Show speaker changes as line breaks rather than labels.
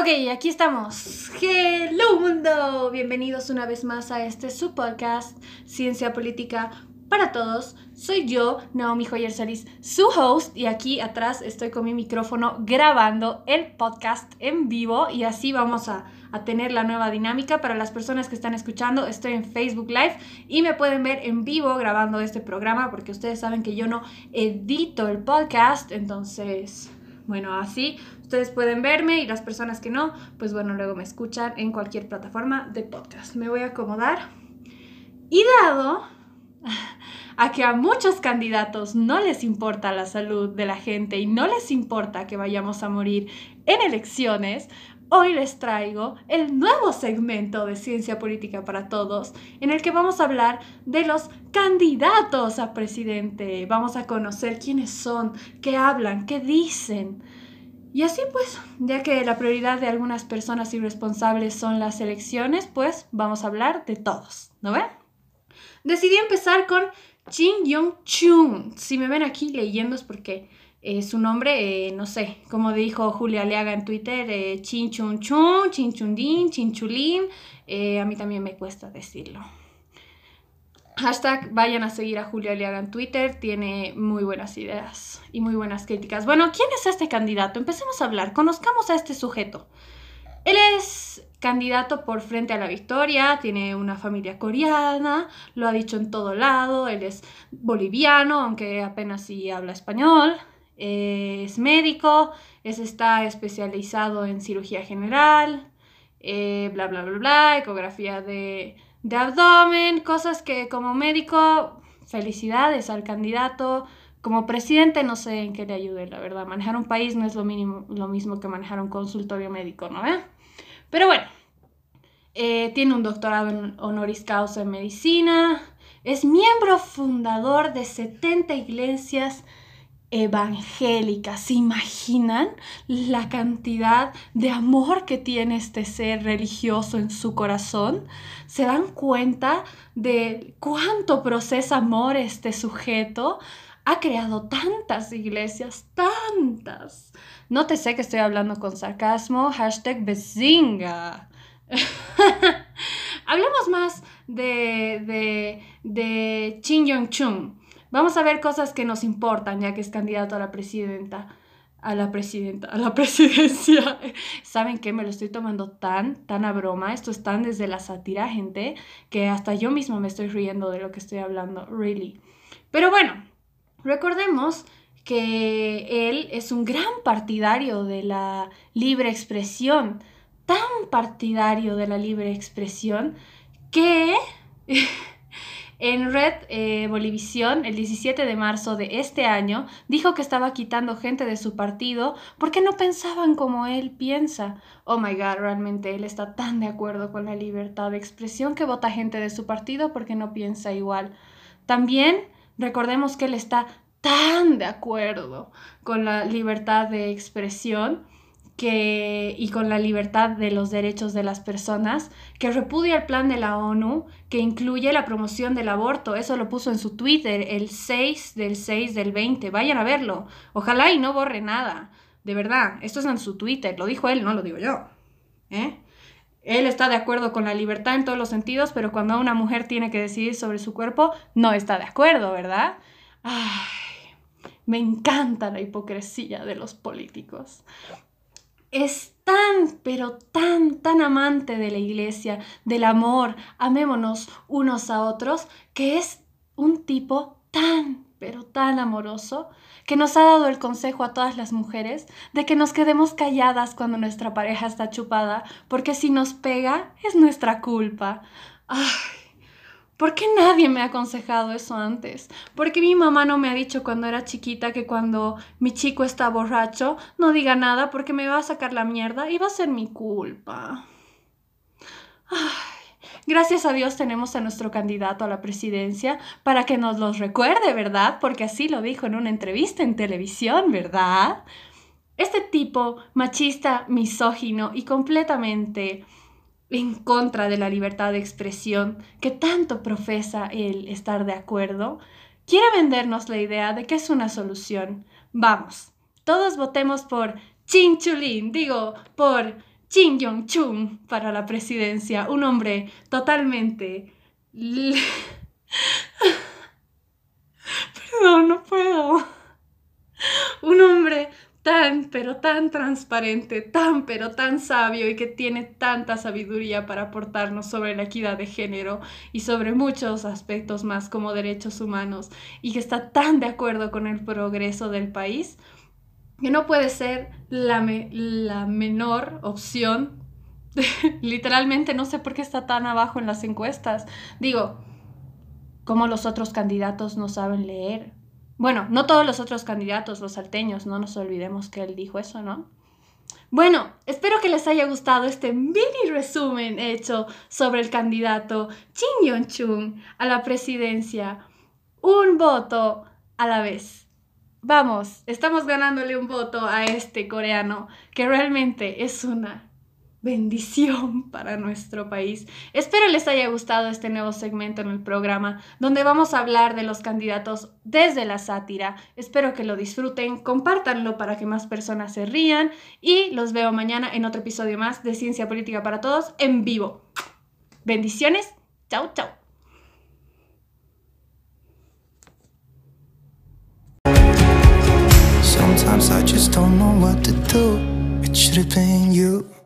Ok, aquí estamos. Hello mundo. Bienvenidos una vez más a este su podcast Ciencia Política para Todos. Soy yo, Naomi Joyer Salis, su host, y aquí atrás estoy con mi micrófono grabando el podcast en vivo y así vamos a, a tener la nueva dinámica. Para las personas que están escuchando, estoy en Facebook Live y me pueden ver en vivo grabando este programa porque ustedes saben que yo no edito el podcast, entonces, bueno, así Ustedes pueden verme y las personas que no, pues bueno, luego me escuchan en cualquier plataforma de podcast. Me voy a acomodar. Y dado a que a muchos candidatos no les importa la salud de la gente y no les importa que vayamos a morir en elecciones, hoy les traigo el nuevo segmento de Ciencia Política para Todos, en el que vamos a hablar de los candidatos a presidente. Vamos a conocer quiénes son, qué hablan, qué dicen. Y así pues, ya que la prioridad de algunas personas irresponsables son las elecciones, pues vamos a hablar de todos, ¿no ven? Decidí empezar con Jin Yong Chun. Si me ven aquí leyendo es porque eh, su nombre, eh, no sé, como dijo Julia Leaga en Twitter, eh, Chin Chun Chun, Chin Chun Din, Chin Chulin, a mí también me cuesta decirlo. Hashtag vayan a seguir a Julio Aliaga en Twitter, tiene muy buenas ideas y muy buenas críticas. Bueno, ¿quién es este candidato? Empecemos a hablar, conozcamos a este sujeto. Él es candidato por Frente a la Victoria, tiene una familia coreana, lo ha dicho en todo lado, él es boliviano, aunque apenas sí habla español, es médico, es, está especializado en cirugía general, eh, bla, bla, bla, bla, ecografía de de abdomen, cosas que como médico, felicidades al candidato. Como presidente no sé en qué le ayude, la verdad. Manejar un país no es lo, mínimo, lo mismo que manejar un consultorio médico, ¿no? Pero bueno, eh, tiene un doctorado en honoris causa en medicina, es miembro fundador de 70 iglesias evangélicas. ¿Se imaginan la cantidad de amor que tiene este ser religioso en su corazón? ¿Se dan cuenta de cuánto procesa amor este sujeto? Ha creado tantas iglesias, tantas. No te sé que estoy hablando con sarcasmo. Hashtag bezinga. Hablemos más de, de, de Chin Yong Chung Vamos a ver cosas que nos importan, ya que es candidato a la presidenta, a la presidenta, a la presidencia. ¿Saben qué? Me lo estoy tomando tan, tan a broma. Esto es tan desde la sátira, gente, que hasta yo mismo me estoy riendo de lo que estoy hablando, really. Pero bueno, recordemos que él es un gran partidario de la libre expresión, tan partidario de la libre expresión que En Red eh, Bolivisión, el 17 de marzo de este año, dijo que estaba quitando gente de su partido porque no pensaban como él piensa. Oh my god, realmente él está tan de acuerdo con la libertad de expresión que vota gente de su partido porque no piensa igual. También recordemos que él está tan de acuerdo con la libertad de expresión que, y con la libertad de los derechos de las personas, que repudia el plan de la ONU que incluye la promoción del aborto. Eso lo puso en su Twitter el 6 del 6 del 20. Vayan a verlo. Ojalá y no borre nada. De verdad, esto es en su Twitter. Lo dijo él, no lo digo yo. ¿Eh? Él está de acuerdo con la libertad en todos los sentidos, pero cuando una mujer tiene que decidir sobre su cuerpo, no está de acuerdo, ¿verdad? Ay, me encanta la hipocresía de los políticos es tan, pero tan, tan amante de la iglesia, del amor, amémonos unos a otros, que es un tipo tan, pero tan amoroso, que nos ha dado el consejo a todas las mujeres de que nos quedemos calladas cuando nuestra pareja está chupada, porque si nos pega es nuestra culpa. Ay, ¿Por qué nadie me ha aconsejado eso antes? Porque mi mamá no me ha dicho cuando era chiquita que cuando mi chico está borracho no diga nada porque me va a sacar la mierda y va a ser mi culpa. Gracias a Dios tenemos a nuestro candidato a la presidencia para que nos los recuerde, ¿verdad? Porque así lo dijo en una entrevista en televisión, ¿verdad? Este tipo machista, misógino y completamente en contra de la libertad de expresión que tanto profesa el estar de acuerdo, quiere vendernos la idea de que es una solución. Vamos, todos votemos por Chinchulín, digo, por Jin Yong-chun para la presidencia, un hombre totalmente... Perdón, no puedo. Un hombre tan, pero tan transparente, tan, pero tan sabio y que tiene tanta sabiduría para aportarnos sobre la equidad de género y sobre muchos aspectos más como derechos humanos y que está tan de acuerdo con el progreso del país que no puede ser la, la menor opción. Literalmente no sé por qué está tan abajo en las encuestas. Digo, como los otros candidatos no saben leer. Bueno, no todos los otros candidatos, los salteños, no nos olvidemos que él dijo eso, ¿no? Bueno, espero que les haya gustado este mini resumen hecho sobre el candidato Jin Yong-chun a la presidencia. Un voto a la vez. Vamos, estamos ganándole un voto a este coreano que realmente es una bendición para nuestro país. Espero les haya gustado este nuevo segmento en el programa donde vamos a hablar de los candidatos desde la sátira. Espero que lo disfruten, compártanlo para que más personas se rían y los veo mañana en otro episodio más de Ciencia Política para Todos en vivo. Bendiciones, chao, chao. Sometimes I just don't know what to do. It should have been you.